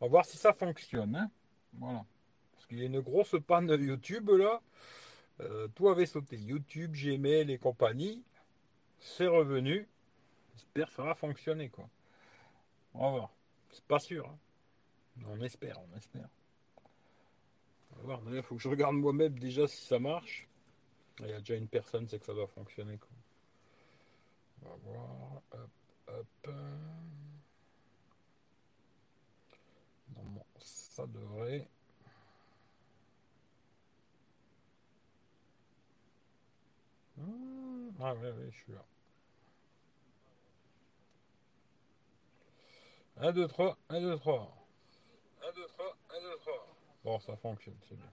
On va voir si ça fonctionne. Hein. voilà. Parce qu'il y a une grosse panne YouTube là. Euh, tout avait sauté. YouTube, Gmail et compagnie. C'est revenu. J'espère que ça va fonctionner quoi. On va voir. C'est pas sûr. Hein. On espère, on espère. On va voir. Il faut que je regarde moi-même déjà si ça marche. Il y a déjà une personne, c'est que ça doit fonctionner. On va voir. Normalement, ça devrait. Hmm, ah oui, oui, je suis là. 1, 2, 3, 1, 2, 3. 1, 2, 3, 1, 2, 3. Bon, ça fonctionne, c'est bien.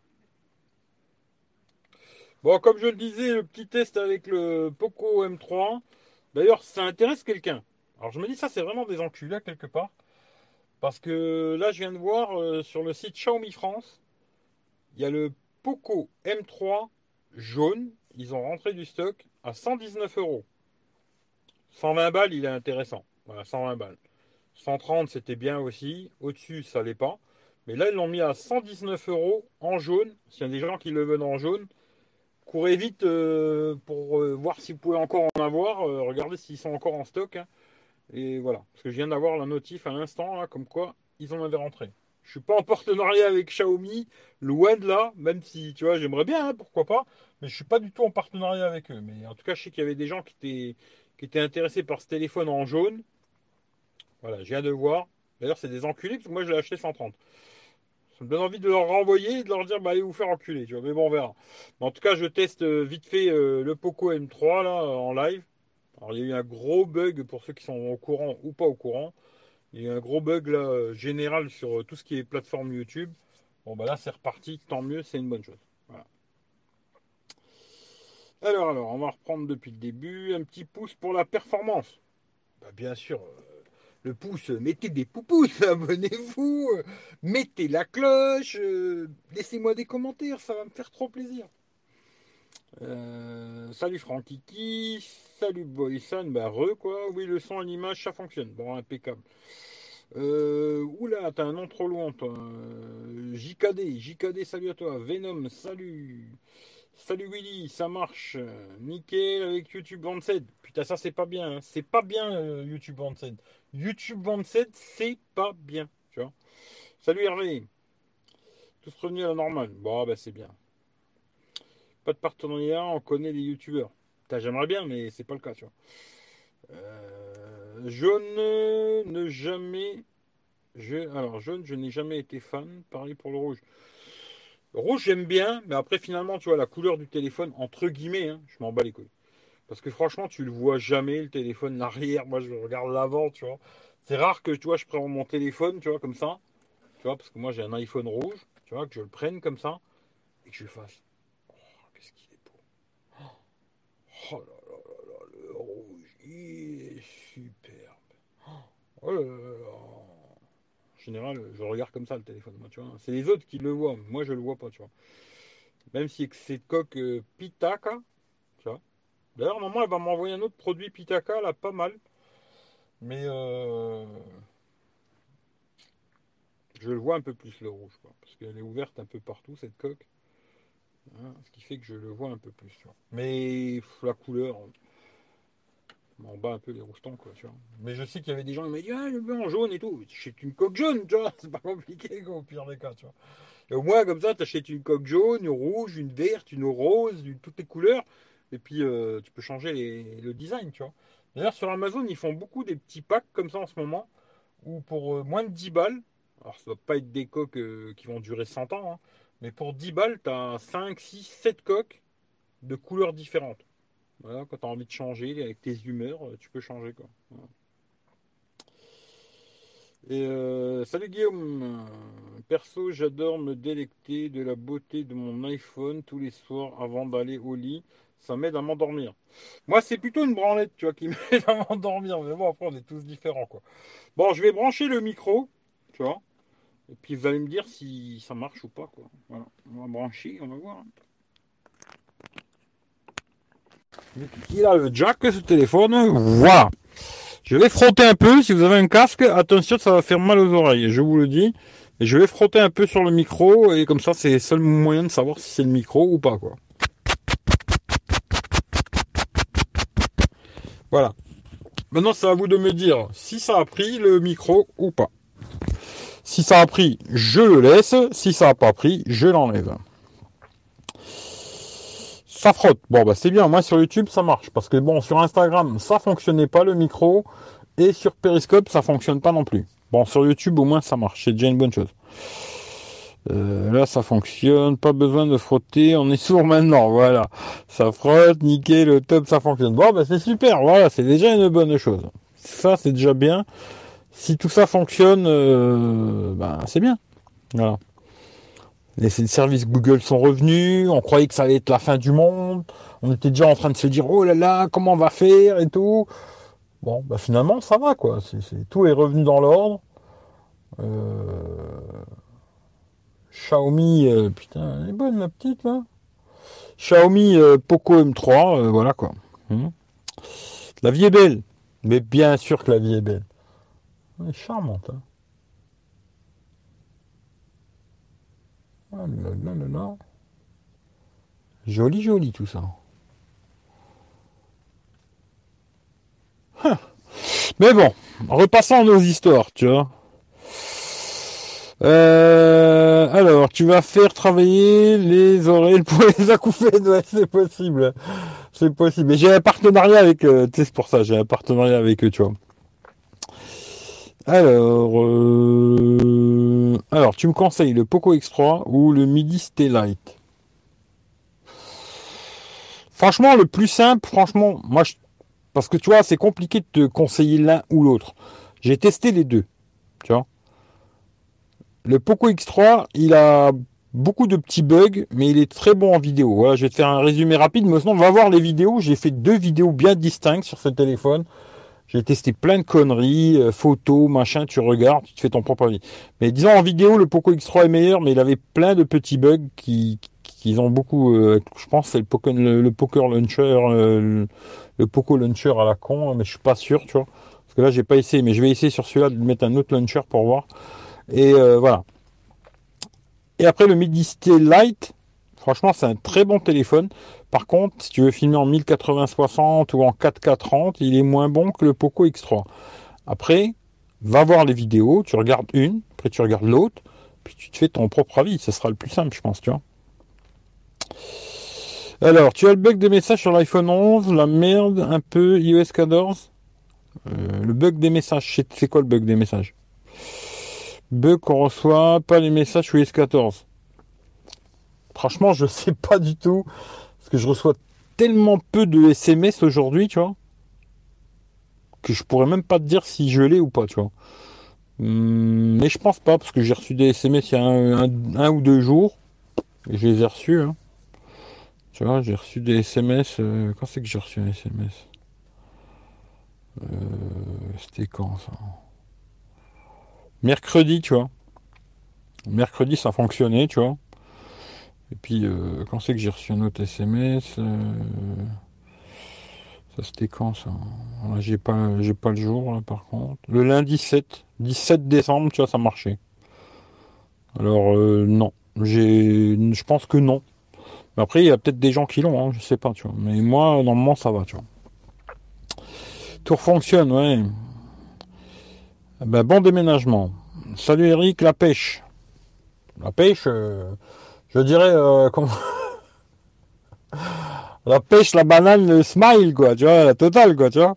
Bon, comme je le disais, le petit test avec le Poco M3. D'ailleurs, ça intéresse quelqu'un. Alors je me dis, ça c'est vraiment des enculés quelque part. Parce que là, je viens de voir euh, sur le site Xiaomi France, il y a le Poco M3 jaune. Ils ont rentré du stock à 119 euros. 120 balles, il est intéressant. Voilà, 120 balles. 130, c'était bien aussi. Au-dessus, ça l'est pas. Mais là, ils l'ont mis à 119 euros en jaune. S'il y a des gens qui le veulent en jaune, courez vite euh, pour euh, voir si vous pouvez encore en avoir. regardez s'ils sont encore en stock. Hein. Et voilà, parce que je viens d'avoir la notif à l'instant, comme quoi ils en avaient rentré. Je suis pas en partenariat avec Xiaomi, loin de là, même si, tu vois, j'aimerais bien, hein, pourquoi pas, mais je suis pas du tout en partenariat avec eux. Mais en tout cas, je sais qu'il y avait des gens qui étaient, intéressés par ce téléphone en jaune. Voilà, je viens de voir. D'ailleurs, c'est des enculés, parce que moi, je l'ai acheté 130. Ça me donne envie de leur renvoyer et de leur dire, bah, allez vous faire enculer, tu vois. Mais bon, on verra. en tout cas, je teste euh, vite fait euh, le Poco M3, là, en live. Alors, il y a eu un gros bug pour ceux qui sont au courant ou pas au courant. Il y a eu un gros bug général sur euh, tout ce qui est plateforme YouTube. Bon, bah là, c'est reparti. Tant mieux, c'est une bonne chose. Alors, alors, on va reprendre depuis le début. Un petit pouce pour la performance. Bah, bien sûr, euh, le pouce, mettez des poupous, abonnez-vous, euh, mettez la cloche, laissez-moi des commentaires, ça va me faire trop plaisir. Euh, salut Frankiki, salut Boyson, bah re quoi, oui le son et l'image ça fonctionne, bon impeccable. Euh, oula, t'as un nom trop loin toi. Euh, JKD, JKD, salut à toi. Venom, salut. Salut Willy, ça marche. Nickel avec YouTube 27. Putain, ça c'est pas bien. Hein. C'est pas bien euh, YouTube 27. YouTube 27, c'est pas bien. Tu vois. Salut Hervé. Tout revenu à la normale. Bon, bah c'est bien. Pas de partenariat, on connaît les youtubeurs. J'aimerais bien, mais c'est pas le cas, tu vois. Euh, jaune, ne jamais. Je, alors, jaune, je n'ai jamais été fan. Pareil pour le rouge. rouge, j'aime bien, mais après, finalement, tu vois, la couleur du téléphone, entre guillemets, hein, je m'en bats les couilles. Parce que franchement, tu le vois jamais, le téléphone, l'arrière. Moi, je regarde l'avant, tu vois. C'est rare que, tu vois, je prends mon téléphone, tu vois, comme ça. Tu vois, parce que moi, j'ai un iPhone rouge, tu vois, que je le prenne comme ça et que je fasse. Oh là là là là, le rouge, il est superbe. Oh là là là. En général, je regarde comme ça le téléphone, moi, tu vois. C'est les autres qui le voient, moi je le vois pas, tu vois. Même si c'est coque euh, Pitaka, tu vois. D'ailleurs, maman, elle va m'envoyer un autre produit Pitaka, là, pas mal. Mais euh, je le vois un peu plus le rouge, quoi, parce qu'elle est ouverte un peu partout, cette coque. Hein, ce qui fait que je le vois un peu plus. Tu. Mais la couleur m'en bat un peu les roustons. Mais je sais qu'il y avait des gens qui m'ont dit Ah, le en jaune et tout. J'achète une coque jaune, tu. C'est pas compliqué quoi, au pire des cas. Tu au moins, comme ça, tu achètes une coque jaune, une rouge, une verte, une rose, toutes les couleurs. Et puis, euh, tu peux changer le design, tu vois. D'ailleurs, sur Amazon, ils font beaucoup des petits packs comme ça en ce moment, où pour euh, moins de 10 balles, alors ça ne va pas être des coques euh, qui vont durer 100 ans, hein, mais pour 10 balles, tu as 5, 6, 7 coques de couleurs différentes. Voilà, quand tu as envie de changer avec tes humeurs, euh, tu peux changer. Quoi. Et euh, salut Guillaume. Perso, j'adore me délecter de la beauté de mon iPhone tous les soirs avant d'aller au lit. Ça m'aide à m'endormir. Moi, c'est plutôt une branlette, tu vois, qui m'aide à m'endormir. Mais bon, après, on est tous différents, quoi. Bon, je vais brancher le micro, tu vois. Et puis vous allez me dire si ça marche ou pas. Quoi. Voilà. On va brancher, on va voir. Il a le jack ce téléphone? Voilà. Je vais frotter un peu. Si vous avez un casque, attention, ça va faire mal aux oreilles. Je vous le dis. Et je vais frotter un peu sur le micro. Et comme ça, c'est le seul moyen de savoir si c'est le micro ou pas, quoi. Voilà. Maintenant, c'est à vous de me dire si ça a pris le micro ou pas. Si ça a pris, je le laisse. Si ça n'a pas pris, je l'enlève. Ça frotte. Bon, bah c'est bien. Moi, sur YouTube, ça marche. Parce que bon, sur Instagram, ça fonctionnait pas le micro. Et sur Periscope, ça fonctionne pas non plus. Bon, sur YouTube, au moins, ça marche. C'est déjà une bonne chose. Euh, là, ça fonctionne. Pas besoin de frotter. On est sourd maintenant. Voilà. Ça frotte. Nickel. Le top, ça fonctionne. Bon, bah c'est super. Voilà. C'est déjà une bonne chose. Ça, c'est déjà bien si tout ça fonctionne, euh, ben, c'est bien. Voilà. Les services Google sont revenus, on croyait que ça allait être la fin du monde, on était déjà en train de se dire oh là là, comment on va faire et tout. Bon, bah finalement ça va quoi, tout est revenu dans l'ordre. Euh, Xiaomi, euh, putain, elle est bonne ma petite là. Xiaomi Poco M3, voilà quoi. Hmm. La vie est belle, mais bien sûr que la vie est belle. Elle est charmante. Hein. Ah, non, non, Joli, joli tout ça. Hein. Mais bon, repassons nos histoires, tu vois. Euh, alors, tu vas faire travailler les oreilles pour les acouphènes, ouais, c'est possible. C'est possible. Mais j'ai un partenariat avec, euh, tu c'est pour ça, j'ai un partenariat avec eux, tu vois. Alors, euh, alors, tu me conseilles le Poco X3 ou le Midi Stay Light? Franchement, le plus simple, franchement, moi, parce que tu vois, c'est compliqué de te conseiller l'un ou l'autre. J'ai testé les deux, tu vois. Le Poco X3, il a beaucoup de petits bugs, mais il est très bon en vidéo. Voilà, je vais te faire un résumé rapide, mais sinon, on va voir les vidéos. J'ai fait deux vidéos bien distinctes sur ce téléphone. J'ai testé plein de conneries, euh, photos, machin, tu regardes, tu te fais ton propre avis. Mais disons en vidéo, le Poco X3 est meilleur, mais il avait plein de petits bugs qui, qui ont beaucoup, euh, je pense c'est le Poco, le, Poker Launcher, euh, le, Poco Launcher à la con, mais je suis pas sûr, tu vois. Parce que là, j'ai pas essayé, mais je vais essayer sur celui-là de mettre un autre launcher pour voir. Et voilà. Et après le Midisté Lite, franchement, c'est un très bon téléphone. Par contre, si tu veux filmer en 1080-60 ou en 4K30, il est moins bon que le Poco X3. Après, va voir les vidéos, tu regardes une, après tu regardes l'autre, puis tu te fais ton propre avis. Ce sera le plus simple, je pense, tu vois. Alors, tu as le bug des messages sur l'iPhone 11, la merde, un peu iOS 14. Euh, le bug des messages, c'est quoi le bug des messages? Bug qu'on reçoit pas les messages sur iOS 14. Franchement, je sais pas du tout. Parce que je reçois tellement peu de SMS aujourd'hui, tu vois, que je pourrais même pas te dire si je l'ai ou pas, tu vois. Hum, mais je pense pas, parce que j'ai reçu des SMS il y a un, ou deux jours, et je les ai reçus. Hein. Tu vois, j'ai reçu des SMS. Euh, quand c'est que j'ai reçu un SMS euh, C'était quand ça? Mercredi, tu vois. Mercredi, ça fonctionnait, tu vois. Et puis, euh, quand c'est que j'ai reçu un autre SMS euh, Ça, c'était quand ça? J'ai pas, j'ai pas le jour, là, par contre. Le lundi 7, 17 décembre, tu vois, ça marchait. Alors, euh, non. J'ai, je pense que non. Mais après, il y a peut-être des gens qui l'ont, hein, je sais pas, tu vois. Mais moi, normalement, ça va, tu vois. Tout fonctionne, ouais. Ben, bon déménagement. Salut Eric, la pêche. La pêche, je dirais, euh, la pêche, la banane, le smile, quoi, tu vois, la totale, quoi, tu vois.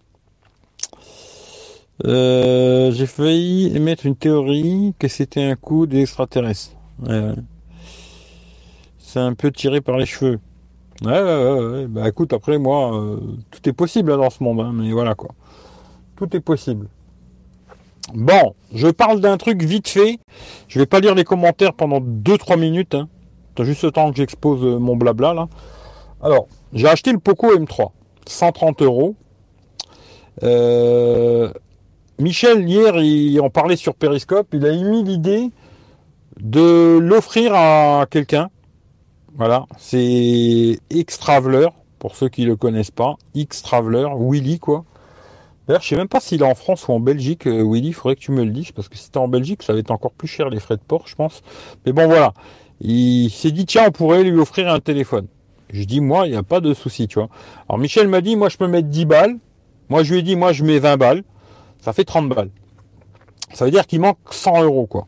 Euh, j'ai failli émettre une théorie que c'était un coup des extraterrestres. C'est un peu tiré par les cheveux. Ouais, ouais, ouais. Bah écoute, après moi, euh, tout est possible dans ce monde, hein, mais voilà quoi. Tout est possible. Bon, je parle d'un truc vite fait. Je vais pas lire les commentaires pendant 2-3 minutes. Hein juste le temps que j'expose euh, mon blabla là. Alors, j'ai acheté le Poco M3, 130 euros. Euh, Michel, hier, il en parlait sur Periscope, il a émis l'idée de l'offrir à quelqu'un. Voilà, c'est X-Traveler, pour ceux qui ne le connaissent pas. X-Traveler, Willy quoi. D'ailleurs, je sais même pas s'il est en France ou en Belgique, euh, Willy, il faudrait que tu me le dises, parce que si c'était en Belgique, ça va être encore plus cher les frais de port, je pense. Mais bon, voilà. Il s'est dit, tiens, on pourrait lui offrir un téléphone. Je dis, moi, il n'y a pas de souci, tu vois. Alors Michel m'a dit, moi, je peux mettre 10 balles. Moi, je lui ai dit, moi, je mets 20 balles. Ça fait 30 balles. Ça veut dire qu'il manque 100 euros, quoi.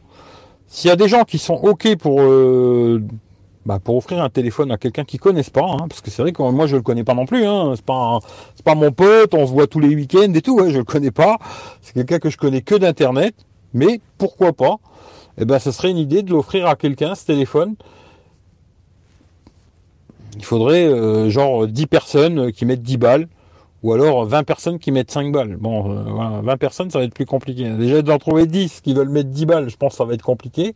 S'il y a des gens qui sont OK pour, euh, bah, pour offrir un téléphone à quelqu'un qui connaissent pas, hein, parce que c'est vrai que moi je le connais pas non plus, hein, c'est pas mon pote, on se voit tous les week-ends et tout, ouais, je le connais pas, c'est quelqu'un que je connais que d'internet, mais pourquoi pas Eh ben, ce serait une idée de l'offrir à quelqu'un ce téléphone. Il faudrait euh, genre 10 personnes qui mettent 10 balles ou alors 20 personnes qui mettent 5 balles. Bon, euh, voilà, 20 personnes, ça va être plus compliqué. Déjà d'en trouver 10 qui veulent mettre 10 balles, je pense que ça va être compliqué.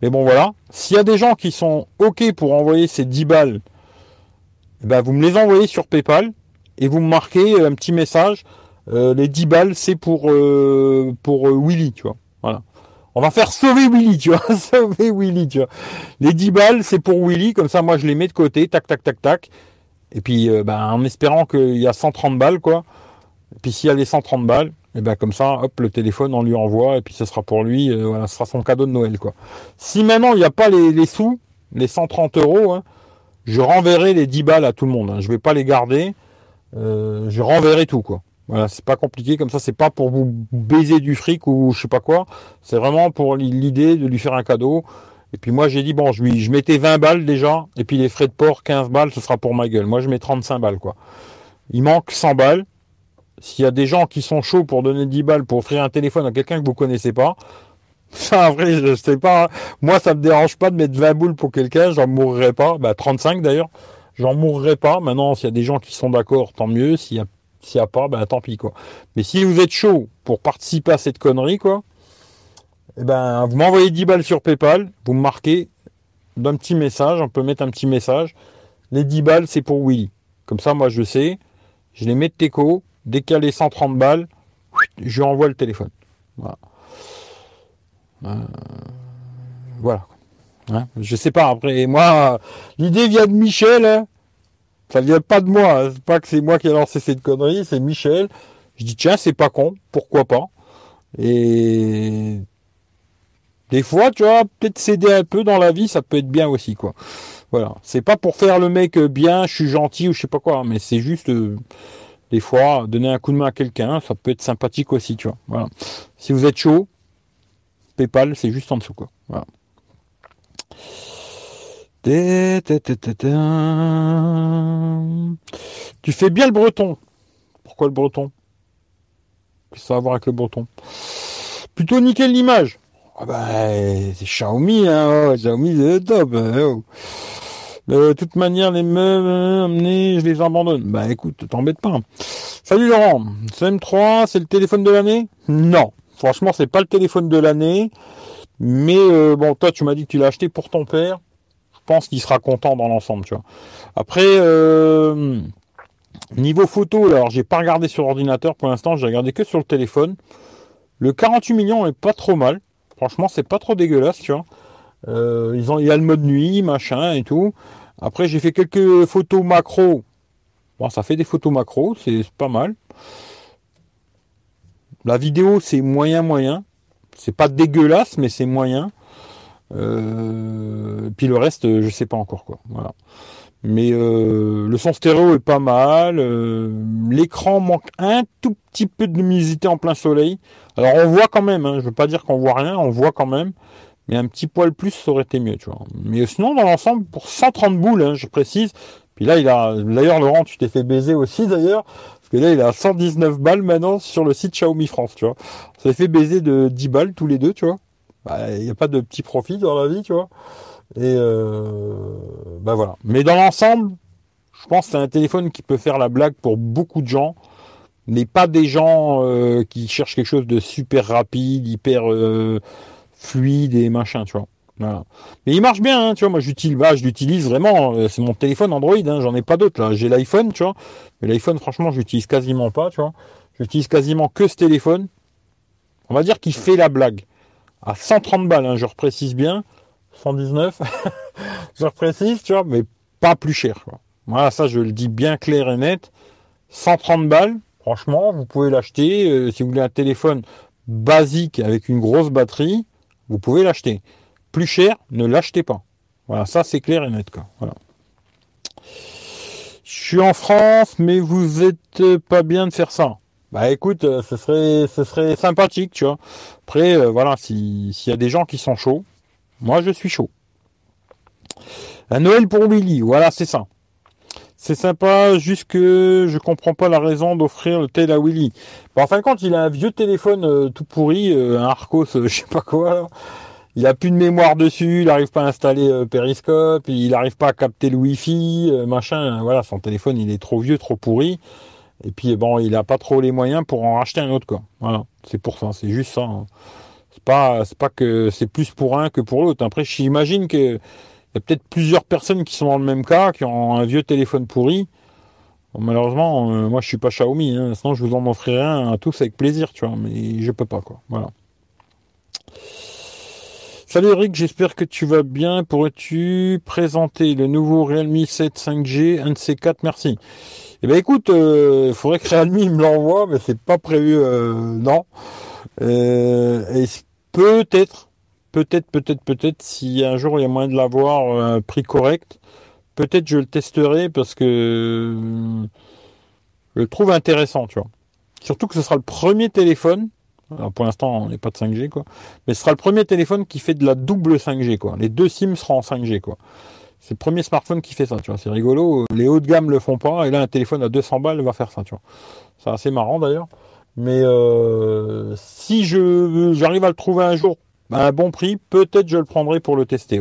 Mais bon, voilà. S'il y a des gens qui sont OK pour envoyer ces 10 balles, eh ben, vous me les envoyez sur PayPal et vous me marquez un petit message. Euh, les 10 balles, c'est pour, euh, pour Willy, tu vois. Voilà. On va faire sauver Willy, tu vois. sauver Willy, tu vois. Les 10 balles, c'est pour Willy. Comme ça, moi, je les mets de côté. Tac, tac, tac, tac. Et puis, euh, ben, en espérant qu'il y a 130 balles, quoi. Et puis, s'il y a les 130 balles, et ben comme ça, hop, le téléphone, on lui envoie, et puis ce sera pour lui, euh, voilà, ce sera son cadeau de Noël, quoi. Si maintenant il n'y a pas les, sous, les 130 euros, hein, je renverrai les 10 balles à tout le monde. Hein. Je vais pas les garder, euh, je renverrai tout, quoi. Voilà, c'est pas compliqué comme ça, c'est pas pour vous baiser du fric ou je sais pas quoi. C'est vraiment pour l'idée de lui faire un cadeau. Et puis moi j'ai dit bon je, lui, mettais 20 balles déjà, et puis les frais de port 15 balles, ce sera pour ma gueule. Moi je mets 35 balles quoi. Il manque 100 balles. S'il y a des gens qui sont chauds pour donner 10 balles pour offrir un téléphone à quelqu'un que vous connaissez pas, ça vrai je sais pas. Hein. Moi ça me dérange pas de mettre 20 boules pour quelqu'un, j'en mourrai pas. Bah 35 d'ailleurs, j'en mourrai pas. Maintenant s'il y a des gens qui sont d'accord, tant mieux. S'il y a s'il y a pas, bah tant pis quoi. Mais si vous êtes chaud pour participer à cette connerie quoi, eh ben, vous m'envoyez 10 balles sur PayPal, vous me marquez d'un petit message, on peut mettre un petit message. Les 10 balles, c'est pour Willy. Comme ça, moi, je sais. Je les mets de Teco. Dès qu'il les 130 balles, je lui envoie le téléphone. Voilà. Euh, voilà. Hein, je sais pas. Après, moi, l'idée vient de Michel. Hein. Ça vient pas de moi. C'est pas que c'est moi qui ai lancé cette connerie. C'est Michel. Je dis, tiens, c'est pas con. Pourquoi pas? Et des fois, tu vois, peut-être céder un peu dans la vie, ça peut être bien aussi, quoi. Voilà. C'est pas pour faire le mec bien, je suis gentil ou je sais pas quoi, mais c'est juste, euh, des fois, donner un coup de main à quelqu'un, ça peut être sympathique aussi, tu vois. Voilà. Si vous êtes chaud, PayPal, c'est juste en dessous, quoi. Voilà. Tu fais bien le breton. Pourquoi le breton? Qu'est-ce que ça a à voir avec le breton? Plutôt nickel l'image. Ah bah, c'est Xiaomi, hein, oh, Xiaomi c'est le top. Hein, oh. De toute manière, les meubles amenés, je les abandonne. Bah écoute, t'embête pas. Salut Laurent, ce M3, c'est le téléphone de l'année? Non, franchement, c'est pas le téléphone de l'année. Mais euh, bon, toi, tu m'as dit que tu l'as acheté pour ton père. Pense qu'il sera content dans l'ensemble, tu vois. Après, euh, niveau photo, alors j'ai pas regardé sur l'ordinateur pour l'instant, j'ai regardé que sur le téléphone. Le 48 millions est pas trop mal. Franchement, c'est pas trop dégueulasse, tu vois. Euh, ils ont, il y a le mode nuit, machin et tout. Après, j'ai fait quelques photos macro. Bon, ça fait des photos macro, c'est pas mal. La vidéo, c'est moyen, moyen. C'est pas dégueulasse, mais c'est moyen. Euh, puis le reste, je sais pas encore quoi. Voilà. Mais euh, le son stéréo est pas mal. Euh, l'écran manque un tout petit peu de luminosité en plein soleil. Alors on voit quand même, hein, je veux pas dire qu'on voit rien, on voit quand même. Mais un petit poil plus, ça aurait été mieux, tu vois. Mais sinon, dans l'ensemble, pour 130 boules, hein, je précise. Puis là, il a. D'ailleurs, Laurent, tu t'es fait baiser aussi, d'ailleurs. Parce que là, il a 119 balles maintenant sur le site Xiaomi France, tu vois. S'est fait baiser de 10 balles tous les deux, tu vois. Bah, il n'y a pas de petit profit dans la vie, tu vois. Et euh, bah voilà. Mais dans l'ensemble, je pense que c'est un téléphone qui peut faire la blague pour beaucoup de gens, mais pas des gens euh, qui cherchent quelque chose de super rapide, hyper euh, fluide et machin, tu vois. Mais il marche bien, hein, tu vois. Moi, j'utilise, bah, je l'utilise vraiment. C'est mon téléphone Android. Hein, J'en ai pas d'autres là. J'ai l'iPhone, tu vois. Mais l'iPhone, franchement, j'utilise quasiment pas, tu vois. J'utilise quasiment que ce téléphone. On va dire qu'il fait la blague. À 130 balles, hein, je reprécise bien. 119, je précise, tu vois, mais pas plus cher. Quoi. Voilà, ça je le dis bien clair et net. 130 balles, Franchement, vous pouvez l'acheter. Euh, si vous voulez un téléphone basique avec une grosse batterie, vous pouvez l'acheter. Plus cher, ne l'achetez pas. Voilà, ça c'est clair et net. Quoi. Voilà. Je suis en France, mais vous êtes pas bien de faire ça. Bah écoute, euh, ce serait, ce serait sympathique, tu vois. Après, euh, voilà, s'il y a des gens qui sont chauds, moi je suis chaud. Un Noël pour Willy, voilà, c'est ça. C'est sympa, juste que je comprends pas la raison d'offrir le tel à Willy. en fin de compte, il a un vieux téléphone euh, tout pourri, un Arcos, je sais pas quoi. Il a plus de mémoire dessus, il n'arrive pas à installer Periscope, il n'arrive pas à capter le Wi-Fi, machin. Voilà, son téléphone, il est trop vieux, trop pourri. Et puis bon, il n'a pas trop les moyens pour en racheter un autre quoi. Voilà, c'est pour ça, c'est juste ça. Hein. C'est pas, pas que c'est plus pour un que pour l'autre. Après, j'imagine que y a peut-être plusieurs personnes qui sont dans le même cas, qui ont un vieux téléphone pourri. malheureusement, euh, moi je suis pas Xiaomi, hein. sinon je vous en offrirai un à tous avec plaisir, tu vois, mais je peux pas quoi. Voilà. Salut Eric, j'espère que tu vas bien. Pourrais-tu présenter le nouveau Realme 7 5G, un de ces quatre? Merci. Eh ben écoute, il euh, faudrait que Realme me l'envoie, mais c'est pas prévu, euh, non. Euh, peut-être, peut-être, peut-être, peut-être, si un jour il y a moyen de l'avoir à un prix correct, peut-être je le testerai parce que je le trouve intéressant, tu vois. Surtout que ce sera le premier téléphone. Pour l'instant, on n'est pas de 5G, quoi. Mais ce sera le premier téléphone qui fait de la double 5G, quoi. Les deux SIM seront en 5G, quoi. C'est le premier smartphone qui fait ça, tu vois. C'est rigolo. Les hauts de gamme le font pas. Et là, un téléphone à 200 balles va faire ça, tu. C'est assez marrant d'ailleurs. Mais euh, si je j'arrive à le trouver un jour à un bon prix, peut-être je le prendrai pour le tester.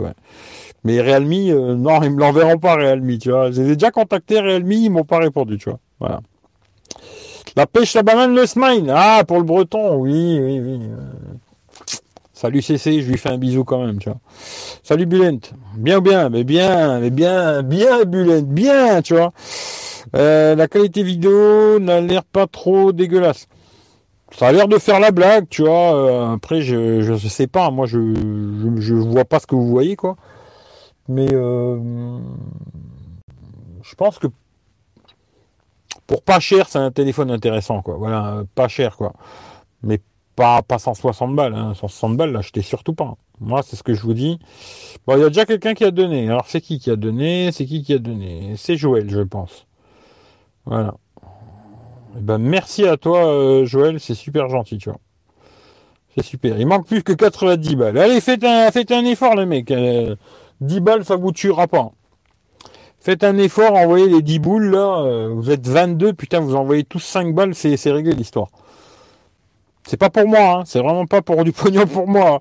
Mais Realme, euh, non, ils me l'enverront pas Realme, tu vois. Déjà contacté Realme, ils m'ont pas répondu. Voilà. La pêche, la banane, le smile. Ah, pour le breton, oui, oui, oui. Salut CC, je lui fais un bisou quand même, tu vois. Salut Bulent. Bien ou bien, mais bien, mais bien, bien Bulent, bien, tu vois. Euh, la qualité vidéo n'a l'air pas trop dégueulasse. Ça a l'air de faire la blague, tu vois. Euh, après, je, je sais pas, moi je, je, vois pas ce que vous voyez, quoi. Mais euh, je pense que pour pas cher, c'est un téléphone intéressant, quoi. Voilà, pas cher, quoi. Mais pas, pas 160 balles, hein. 160 balles, l'achetez surtout pas. Moi, c'est ce que je vous dis. Bon, il y a déjà quelqu'un qui a donné. Alors, c'est qui qui a donné? C'est qui qui a donné? C'est Joël, je pense. Voilà. Eh ben, merci à toi, euh, Joël, c'est super gentil, tu vois. C'est super. Il manque plus que 90 balles. Allez, faites un, faites un effort, les mecs. 10 euh, balles, ça vous tuera pas. Faites un effort, envoyez les 10 boules, là. Euh, vous êtes 22, putain, vous envoyez tous 5 balles, c'est réglé l'histoire. C'est pas pour moi, hein. c'est vraiment pas pour du pognon pour moi.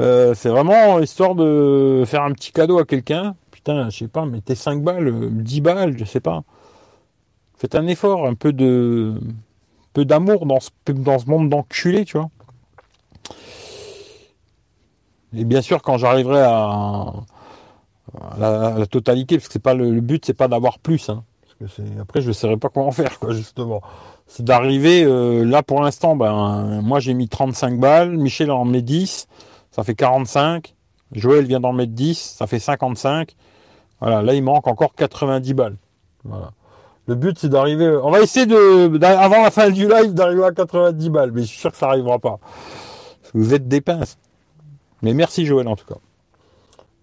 Euh, c'est vraiment histoire de faire un petit cadeau à quelqu'un. Putain, je sais pas, mettez 5 balles, 10 balles, je sais pas. Faites un effort, un peu de peu d'amour dans ce, dans ce monde d'enculés, tu vois. Et bien sûr, quand j'arriverai à, la, totalité, parce que c'est pas le, but, c'est pas d'avoir plus. Hein. parce que après, je ne saurais pas comment faire, quoi, justement c'est d'arriver euh, là pour l'instant. Ben, moi j'ai mis 35 balles, Michel en met 10, ça fait 45. Joël vient d'en mettre 10, ça fait 55. Voilà, là il manque encore 90 balles. Le but c'est d'arriver. On va essayer de, avant la fin du live, d'arriver à 90 balles, mais je suis sûr que ça n'arrivera pas. Vous êtes des pinces. Mais merci Joël en tout cas.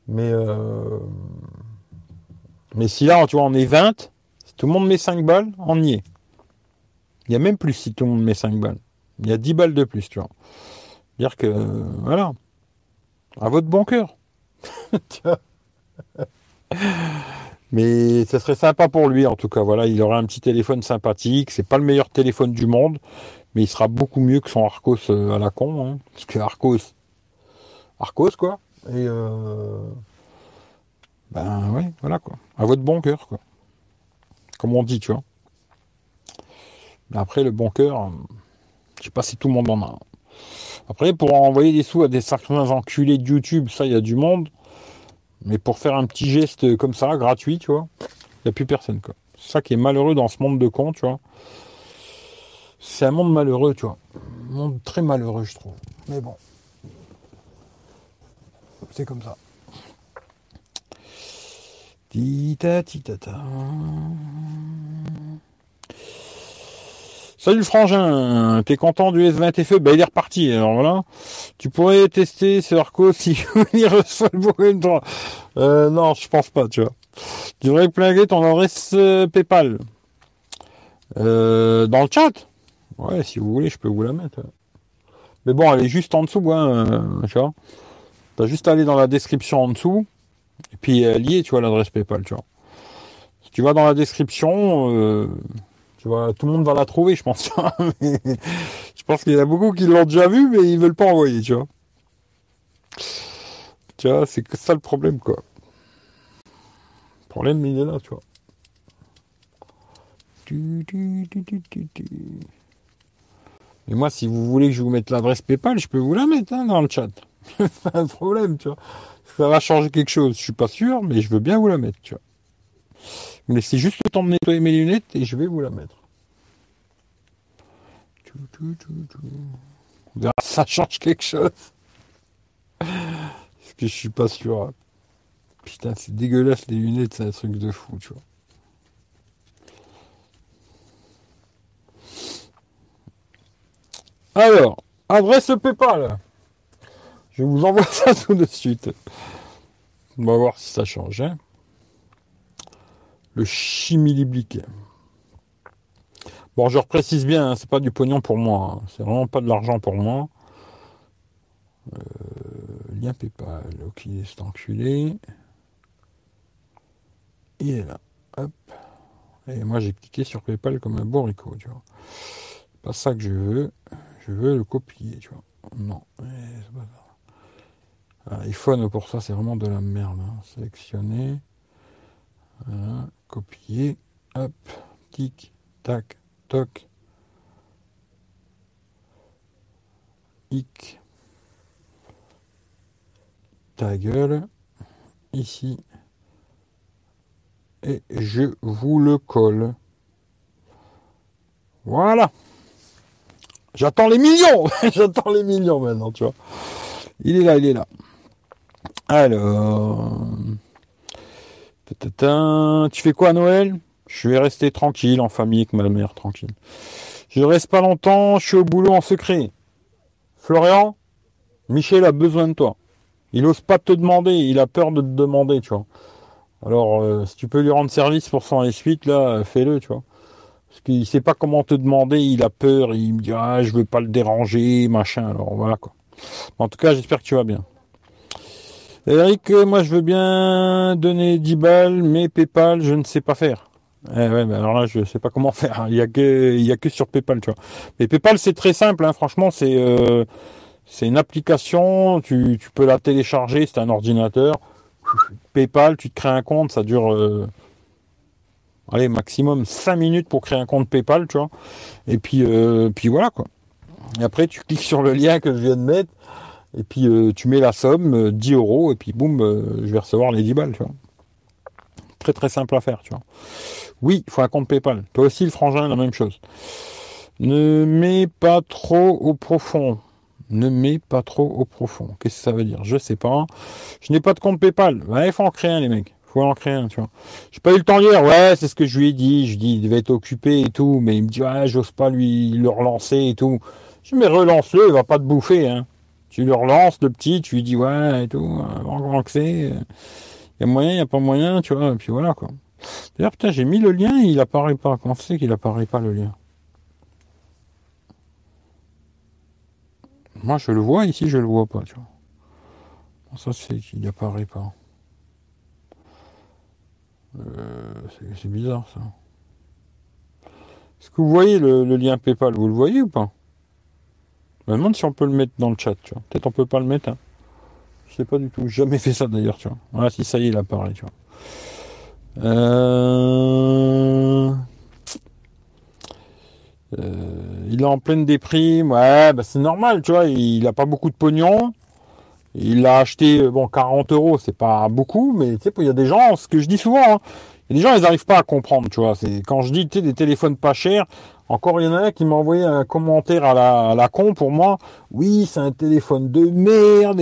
Mais euh, mais si là, tu vois, on est 20, si tout le monde met 5 balles, on y est. Il y a même plus si tout le monde met 5 balles. Il y a 10 balles de plus, tu vois. Dire que, voilà. À votre bon cœur. Mais ce serait sympa pour lui, en tout cas. Voilà, il aurait un petit téléphone sympathique. C'est pas le meilleur téléphone du monde, mais il sera beaucoup mieux que son Arcos euh, à la con. Hein. Parce que Arcos, Arcos, quoi. Et euh... ben ouais, voilà quoi. À votre bon cœur, quoi. Comme on dit, tu vois. Après, le bon cœur, je sais pas si tout le monde en a. Après, pour envoyer des sous à des certains enculés de YouTube, ça, il y a du monde. Mais pour faire un petit geste comme ça, gratuit, tu vois, il n'y a plus personne, quoi. C'est ça qui est malheureux dans ce monde de cons, tu vois. C'est un monde malheureux, tu vois. Un monde très malheureux, je trouve. Mais bon. C'est comme ça. Tita, tita, ta. Salut frangin, t'es content du S20 FE Ben il est reparti, alors voilà. Tu pourrais tester ce Arco si il reçoit le 3. Euh, non, je pense pas, tu vois. Tu devrais plaguer ton adresse euh, Paypal. Euh, dans le chat? Ouais, si vous voulez, je peux vous la mettre. Mais bon, elle est juste en dessous, hein, euh, tu vois. T'as juste à aller dans la description en dessous, et puis lier, tu vois, l'adresse PayPal, tu vois. Si tu vas dans la description, euh, tu vois, tout le monde va la trouver, je pense. je pense qu'il y en a beaucoup qui l'ont déjà vu, mais ils veulent pas envoyer, tu vois. Tu vois, c'est que ça le problème, quoi. Le problème, il est là, tu vois. Et moi, si vous voulez que je vous mette l'adresse PayPal, je peux vous la mettre hein, dans le chat. C'est un problème, tu vois. Ça va changer quelque chose, je suis pas sûr, mais je veux bien vous la mettre, tu vois. Vous laissez juste le temps de nettoyer mes lunettes et je vais vous la mettre. On verra si ça change quelque chose. Parce que je suis pas sûr. Hein. Putain, c'est dégueulasse les lunettes, c'est un truc de fou, tu vois. Alors, adresse PayPal. Je vous envoie ça tout de suite. On va voir si ça change. Hein. Le chimiliblique. Bon, je reprécise bien, hein, c'est pas du pognon pour moi. Hein. C'est vraiment pas de l'argent pour moi. Euh, lien PayPal. Ok, c'est enculé. Il est là. Hop. Et moi, j'ai cliqué sur PayPal comme un borico, tu vois. Pas ça que je veux je veux le copier, tu vois. Non, c'est pas ça. iPhone pour ça, c'est vraiment de la merde. Hein. Sélectionner. Copier. Hop. Tic. Tac. Toc. Ic. Ta gueule. Ici. Et je vous le colle. Voilà. J'attends les millions J'attends les millions maintenant, tu vois. Il est là, il est là. Alors. Tu fais quoi à Noël? Je vais rester tranquille, en famille, avec ma mère, tranquille. Je reste pas longtemps, je suis au boulot en secret. Florian, Michel a besoin de toi. Il ose pas te demander, il a peur de te demander, tu vois. Alors, euh, si tu peux lui rendre service pour son suite, là, fais-le, tu vois. Parce qu'il sait pas comment te demander, il a peur, il me dit ah je veux pas le déranger, machin. Alors voilà quoi. En tout cas, j'espère que tu vas bien. Eric, moi je veux bien donner 10 balles, mais PayPal, je ne sais pas faire. Eh alors là, je sais pas comment faire. Il y a que, sur PayPal, tu vois. Mais PayPal, c'est très simple, hein. franchement, c'est, euh, c'est une application. Tu, peux la télécharger, c'est un ordinateur. PayPal, tu te crées un compte, ça dure euh, allez, maximum 5 minutes pour créer un compte PayPal, tu vois. Et puis, euh, puis voilà, quoi. Et après, tu cliques sur le lien que je viens de mettre, et puis euh, tu mets la somme, 10 euh, euros, et puis boum, je vais recevoir les 10 balles, tu vois. Très très simple à faire, tu vois. Oui, il faut un compte PayPal. Toi aussi, le frangin, la même chose. Ne mets pas trop au profond. Ne mets pas trop au profond. Qu'est-ce que ça veut dire? Je sais pas. Je n'ai pas de compte PayPal. il faut en créer un, les mecs faut en créer un, tu vois. J'ai pas eu le temps hier, ouais, c'est ce que je lui ai dit. Je lui dis, il devait être occupé et tout, mais il me dit, ouais, j'ose pas lui le relancer et tout. Je mais relance-le, il va pas te bouffer, hein. Tu le relances, le petit, tu lui dis, ouais, et tout, grand que c'est. Il y a moyen, il y a pas moyen, tu vois, et puis voilà, quoi. D'ailleurs, putain, j'ai mis le lien, il apparaît pas. Comment c'est qu'il apparaît pas, le lien? Moi, je le vois, ici, je le vois pas, tu vois. Ça, c'est qu'il apparaît pas. Euh, c'est bizarre ça. Est-ce que vous voyez le, lien PayPal? Vous le voyez ou pas? Je me demande si on peut le mettre dans le chat, tu vois. Peut-être on peut pas le mettre. Hein. Je sais pas du tout. Jamais fait ça d'ailleurs, tu vois. Si ça y est, il apparaît, tu vois. Euh, euh, il est en pleine déprime. Ouais, bah c'est normal, tu vois. Il a pas beaucoup de pognon. Il l'a acheté, euh, bon, 40 euros, c'est pas beaucoup, mais tu sais, il y a des gens, ce que je dis souvent, hein, il y a des gens, ils n'arrivent pas à comprendre, tu vois. C'est quand je dis, tu sais, des téléphones pas chers. Encore, il y en a un qui m'a envoyé un commentaire à la, con pour moi. Oui, c'est un téléphone de merde.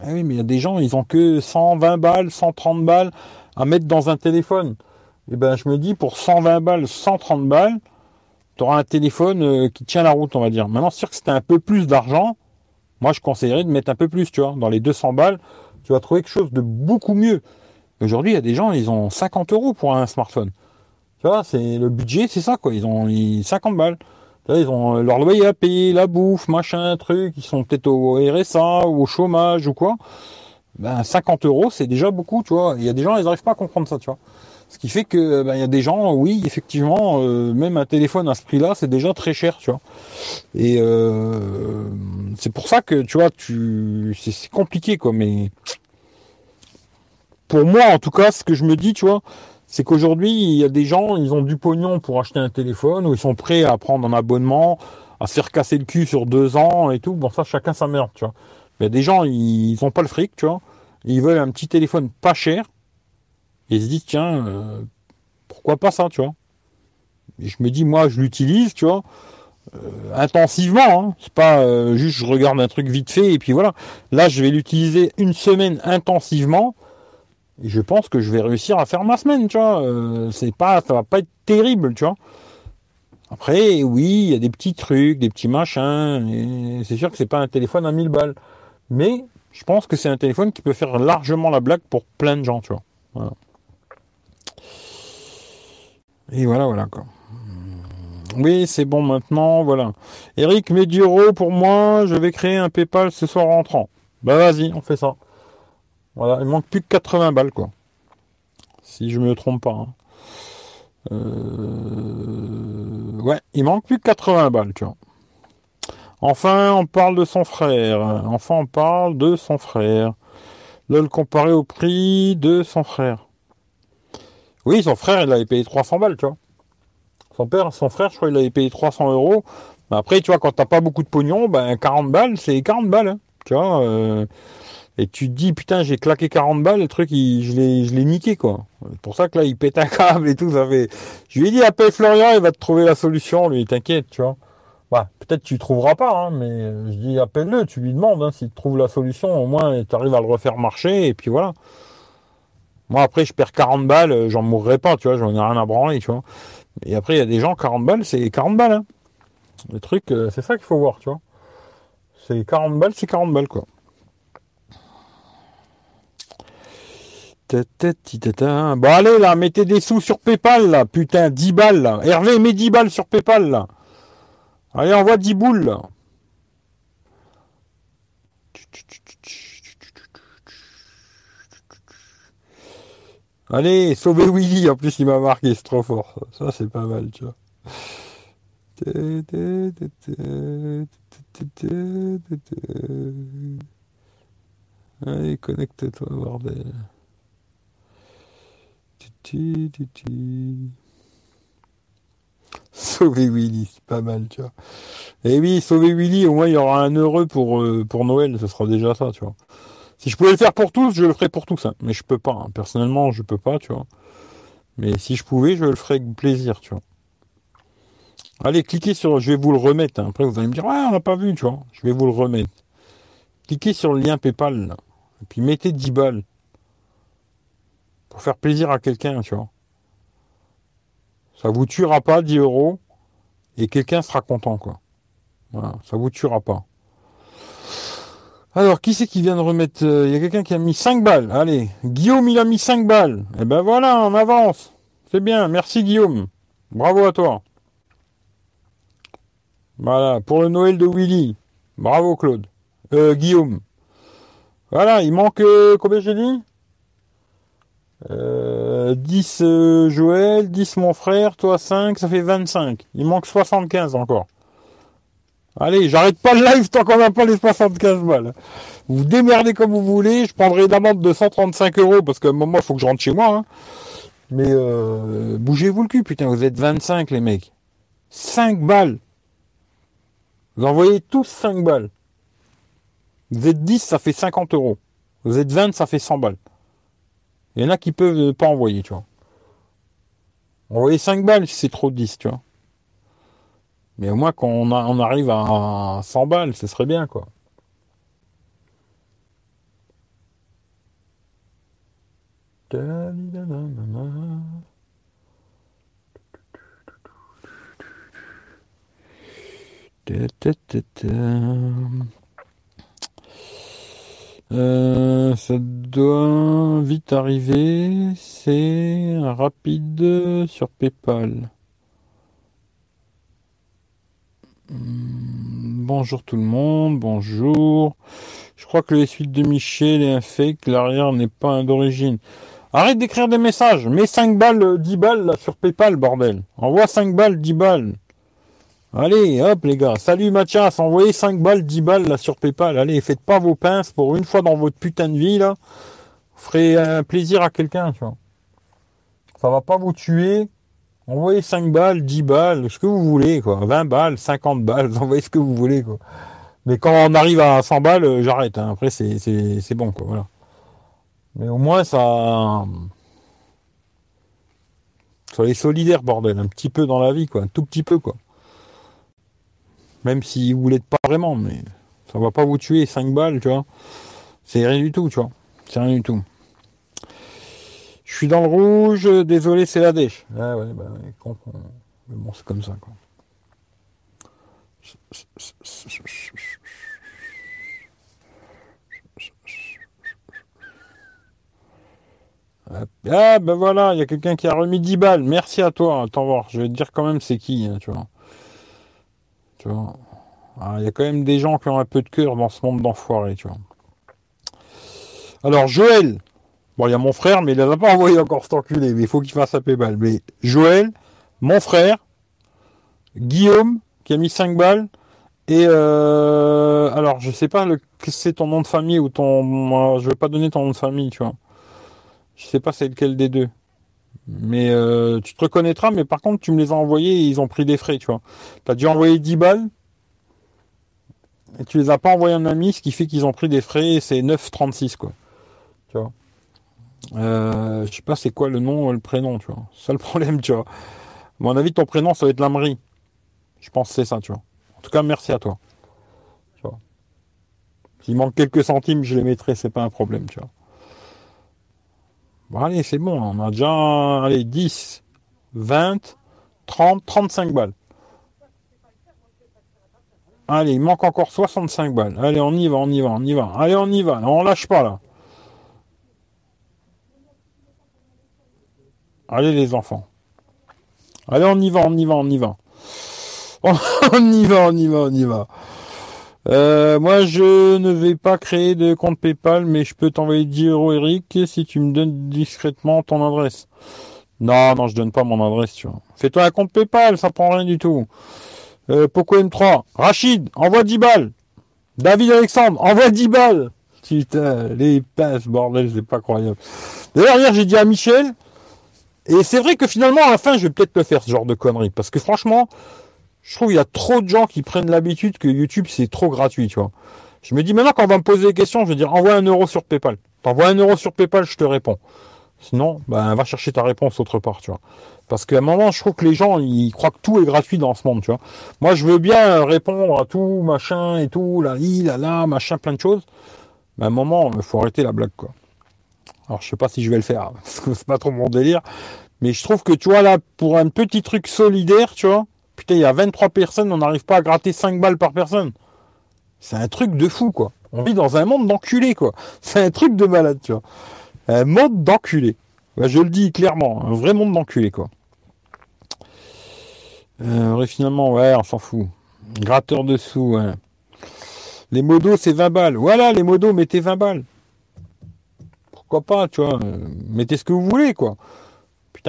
Ah oui, mais il y a des gens, ils ont que 120 balles, 130 balles à mettre dans un téléphone. Et eh ben, je me dis, pour 120 balles, 130 balles, tu auras un téléphone euh, qui tient la route, on va dire. Maintenant, c'est sûr que c'était un peu plus d'argent. Moi, je conseillerais de mettre un peu plus, tu vois. Dans les 200 balles, tu vas trouver quelque chose de beaucoup mieux. Aujourd'hui, il y a des gens, ils ont 50 euros pour un smartphone. Tu vois, c'est le budget, c'est ça, quoi. Ils ont 50 balles. ils ont euh, leur loyer à payer, la bouffe, machin, truc. Ils sont peut-être au RSA ou au chômage ou quoi. Ben, 50 euros, c'est déjà beaucoup, tu vois. Il y a des gens, ils n'arrivent pas à comprendre ça, tu vois. Ce qui fait que ben, il y a des gens, oui, effectivement, euh, même un téléphone à ce prix-là, c'est déjà très cher, tu vois. Et euh, c'est pour ça que tu vois, tu c'est compliqué quoi. Mais pour moi, en tout cas, ce que je me dis, tu vois, c'est qu'aujourd'hui, il y a des gens, ils ont du pognon pour acheter un téléphone ou ils sont prêts à prendre un abonnement, à se faire casser le cul sur deux ans et tout. Bon, ça, chacun sa merde, tu vois. Mais il y a des gens, ils n'ont pas le fric, tu vois. Ils veulent un petit téléphone pas cher et se dit tiens, euh, pourquoi pas ça, tu vois. Et je me dis, moi, je l'utilise, tu vois, euh, intensivement. Hein. C'est pas euh, juste je regarde un truc vite fait et puis voilà. Là, je vais l'utiliser une semaine intensivement. Et je pense que je vais réussir à faire ma semaine, tu vois. c'est pas, ça va pas être terrible, tu vois. Après, oui, il y a des petits trucs, des petits machins. c'est sûr que c'est pas un téléphone à 1000 balles. Mais je pense que c'est un téléphone qui peut faire largement la blague pour plein de gens, tu vois. Et voilà, voilà. Oui, c'est bon maintenant, voilà. Eric Meduro, pour moi, je vais créer un PayPal ce soir rentrant. Bah vas-y, on fait ça. Voilà, il manque plus que 80 balles, quoi. Si je me trompe pas. Hein. Euh, ouais, il manque plus que 80 balles, tu vois. Enfin, on parle de son frère. Enfin, on parle de son frère. Le comparer au prix de son frère. Oui, son frère, il avait payé 300 balles, tu vois. Son père, son frère, je crois, il avait payé 300 euros. Mais après, tu vois, quand t'as pas beaucoup de pognon, ben 40 balles, c'est 40 balles, hein, tu vois. Euh, et tu te dis, putain, j'ai claqué 40 balles, le truc, je l'ai, je l'ai niqué, quoi. C'est pour ça que là, il pète un câble et tout, ça fait. Je lui ai dit, appelle Florian, il va te trouver la solution, lui, t'inquiète, tu vois. Bah, peut-être tu trouveras pas, hein, mais je dis, appelle-le, tu lui demandes, hein, s'il trouve la solution, au moins, tu arrives à le refaire marcher, et puis voilà. Moi, après, je perds 40 balles, euh, j'en mourrai pas, tu vois, j'en ai rien à branler, tu vois. Et après, il y a des gens, 40 balles, c'est 40 balles, hein. Le truc, euh, c'est ça qu'il faut voir, tu vois. C'est 40 balles, c'est 40 balles, quoi. Bon, allez, là, mettez des sous sur PayPal, là. Putain, 10 balles, là. Hervé, mets 10 balles sur PayPal, là. Allez, envoie 10 boules, là. Allez, sauvez Willy. En plus, il m'a marqué, c'est trop fort. Ça, c'est pas mal, tu vois. Allez, connecte-toi, bordel. Sauver Willy, c'est pas mal, tu vois. Et eh oui, sauver Willy, au moins il y aura un heureux pour, euh, pour Noël, ce sera déjà ça, tu vois. Si je pouvais le faire pour tous, je le ferais pour tous. Hein. Mais je peux pas. Hein. Personnellement, je peux pas, tu vois. Mais si je pouvais, je le ferais avec plaisir, tu vois. Allez, cliquez sur. Je vais vous le remettre. Hein. Après, vous allez me dire, ouais, on n'a pas vu, tu vois. Je vais vous le remettre. Cliquez sur le lien PayPal, là. Et puis mettez 10 balles. Faire plaisir à quelqu'un, tu vois. Ça vous tuera pas 10 euros. Et quelqu'un sera content, quoi. Voilà. Ça vous tuera pas. Alors, qui c'est qui vient de remettre euh, Il y a quelqu'un qui a mis 5 balles. Allez, Guillaume, il a mis 5 balles. Eh ben voilà, on avance. C'est bien, merci Guillaume. Bravo à toi. Voilà, pour le Noël de Willy. Bravo Claude. Euh, Guillaume. Voilà, il manque euh, combien j'ai dit? Euh, 10 euh, Joël, 10 mon frère, toi 5, ça fait 25. Il manque 75 encore. Allez, j'arrête pas le live tant qu'on n'a pas les 75 balles. Vous démerdez comme vous voulez. Je prendrai une amende de 135 euros parce qu'à un moment, il faut que je rentre chez moi. Hein. Mais euh, bougez-vous le cul, putain. Vous êtes 25, les mecs. 5 balles. Vous envoyez tous 5 balles. Vous êtes 10, ça fait 50 euros. Vous êtes 20, ça fait 100 balles. Il y en a qui peuvent pas envoyer, tu vois. Envoyez 5 balles si c'est trop de 10, tu vois. Mais au moins qu'on on arrive à 100 balles, ce serait bien, quoi. Euh, ça doit vite arriver. C'est rapide sur PayPal. Hmm, bonjour tout le monde, bonjour. Je crois que le suite de Michel est un fake, l'arrière n'est pas d'origine. Arrête d'écrire des messages, mets 5 balles, 10 balles là, sur Paypal, bordel. Envoie 5 balles, 10 balles. Allez, hop les gars. Salut Mathias, envoyez 5 balles, 10 balles là sur Paypal. Allez, faites pas vos pinces pour une fois dans votre putain de vie là. Ferez un plaisir à quelqu'un, tu vois. Ça va pas vous tuer. Envoyez 5 balles, 10 balles, ce que vous voulez, quoi. 20 balles, 50 balles, envoyez ce que vous voulez, quoi. Mais quand on arrive à 100 balles, euh, j'arrête. Hein. Après, c'est bon, quoi. Voilà. Mais au moins, ça. Soyez solidaire, bordel. Un petit peu dans la vie, quoi. Un tout petit peu, quoi. Même si vous l'êtes pas vraiment, mais ça va pas vous tuer 5 balles, tu vois. C'est rien du tout, tu vois. C'est rien du tout. Je suis dans le rouge, désolé, c'est la dèche. Ah ouais, bah, mais bon, c'est comme ça, quoi. Ah ben voilà, il y a quelqu'un qui a remis 10 balles. Merci à toi. Attends voir, je vais te dire quand même c'est qui, hein, tu vois. Tu. Ah, il y a quand même des gens qui ont un peu de cœur dans ce monde d'enfoirés, tu vois. Alors, Joël. Bon, il y a mon frère, mais il n'a pas envoyé encore cet enculé, mais il faut qu'il fasse un balle. Mais Joël, mon frère, Guillaume, qui a mis 5 balles, et euh, alors, je sais pas le, c'est ton nom de famille ou ton. Je vais pas donner ton nom de famille, tu vois. Je sais pas c'est lequel des deux. Mais euh, tu te reconnaîtras, mais par contre, tu me les as envoyés et ils ont pris des frais, tu vois. Tu as dû envoyer 10 balles et tu les as pas envoyés à un ami, ce qui fait qu'ils ont pris des frais et c'est 9,36, quoi. Tu vois. Euh, je sais pas c'est quoi le nom, le prénom, tu vois. C'est ça le problème, tu vois. À mon avis, ton prénom, ça va être Lamry. Je pense que c'est ça, tu vois. En tout cas, merci à toi. S'il manque quelques centimes, je les mettrai, c'est pas un problème, tu vois. Bon, allez, c'est bon, on a déjà allez, 10, 20, 30, 35 balles. Allez, il manque encore 65 balles. Allez, on y va, on y va, on y va. Allez, on y va. On lâche pas là. Allez les enfants. Allez, on y va, on y va, on y va. on y va, on y va, on y va. Euh, moi, je ne vais pas créer de compte PayPal, mais je peux t'envoyer 10 euros, Eric, si tu me donnes discrètement ton adresse. Non, non, je donne pas mon adresse, tu vois. Fais-toi un compte PayPal, ça prend rien du tout. Euh, Poco M3. Rachid, envoie 10 balles. David Alexandre, envoie 10 balles. Putain, les passes, bordel, c'est pas croyable. D'ailleurs, hier, j'ai dit à Michel, et c'est vrai que finalement, à la fin, je vais peut-être le faire, ce genre de conneries. Parce que franchement, je trouve qu'il y a trop de gens qui prennent l'habitude que YouTube c'est trop gratuit, tu vois. Je me dis maintenant quand on va me poser des questions, je vais dire envoie un euro sur PayPal. T'envoies un euro sur PayPal, je te réponds. Sinon, ben va chercher ta réponse autre part, tu vois. Parce qu'à un moment, je trouve que les gens, ils croient que tout est gratuit dans ce monde, tu vois. Moi, je veux bien répondre à tout, machin et tout, là, là, là, machin, plein de choses. Mais à un moment, il faut arrêter la blague, quoi. Alors, je sais pas si je vais le faire, parce que c'est pas trop mon délire. Mais je trouve que, tu vois, là, pour un petit truc solidaire, tu vois, Putain, il y a 23 personnes, on n'arrive pas à gratter 5 balles par personne. C'est un truc de fou, quoi. On vit dans un monde d'enculés, quoi. C'est un truc de malade, tu vois. Un monde d'enculés. je le dis clairement, un vrai monde d'enculés, quoi. Euh, finalement, ouais, on s'en fout. Gratteur dessous, ouais. Les modos, c'est 20 balles. Voilà, les modos, mettez 20 balles. Pourquoi pas, tu vois. Mettez ce que vous voulez, quoi.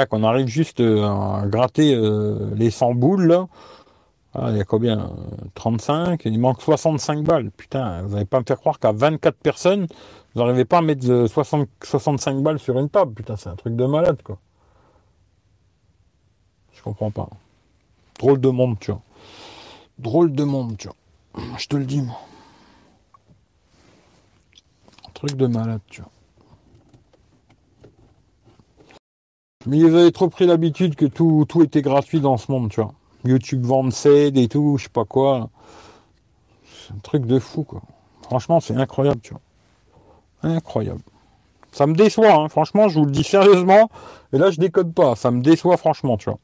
Qu'on arrive juste euh, à gratter euh, les 100 boules. Ah, il y a combien 35 Il manque 65 balles. Putain, vous n'allez pas me faire croire qu'à 24 personnes, vous n'arrivez pas à mettre 60, euh, 65 balles sur une table. Putain, c'est un truc de malade, quoi. Je comprends pas. Drôle de monde, tu vois. Drôle de monde, tu vois. Je te le dis, moi. Un truc de malade, tu vois. Mais ils avaient trop pris l'habitude que tout, tout était gratuit dans ce monde, tu vois. YouTube vend CED et tout, je sais pas quoi. C'est un truc de fou, quoi. Franchement, c'est incroyable, tu vois. Incroyable. Ça me déçoit, hein. franchement, je vous le dis sérieusement. Et là, je décode pas. Ça me déçoit, franchement, tu vois.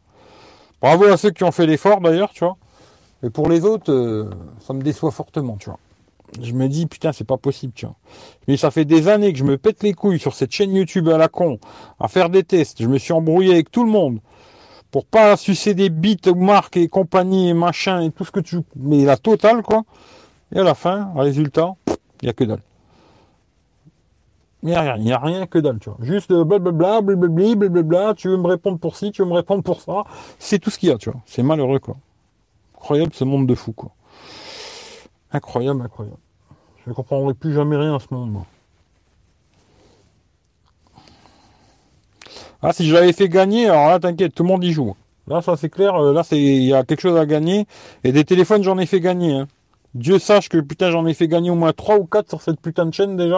Bravo à ceux qui ont fait l'effort, d'ailleurs, tu vois. Mais pour les autres, euh, ça me déçoit fortement, tu vois. Je me dis, putain, c'est pas possible, tu vois. Mais ça fait des années que je me pète les couilles sur cette chaîne YouTube à la con, à faire des tests. Je me suis embrouillé avec tout le monde pour pas sucer des bits marques et compagnie et machin et tout ce que tu... Mais la totale, quoi. Et à la fin, résultat, il n'y a que dalle. Il n'y a rien, il n'y a rien que dalle, tu vois. Juste blablabla, blablabla, blablabla, tu veux me répondre pour ci, tu veux me répondre pour ça. C'est tout ce qu'il y a, tu vois. C'est malheureux, quoi. Incroyable ce monde de fou, quoi. Incroyable, incroyable. Je ne comprendrai plus jamais rien à ce moi. Ah, si je l'avais fait gagner, alors là, t'inquiète, tout le monde y joue. Là, ça c'est clair, là, c'est, il y a quelque chose à gagner. Et des téléphones, j'en ai fait gagner, hein. Dieu sache que putain j'en ai fait gagner au moins 3 ou 4 sur cette putain de chaîne déjà.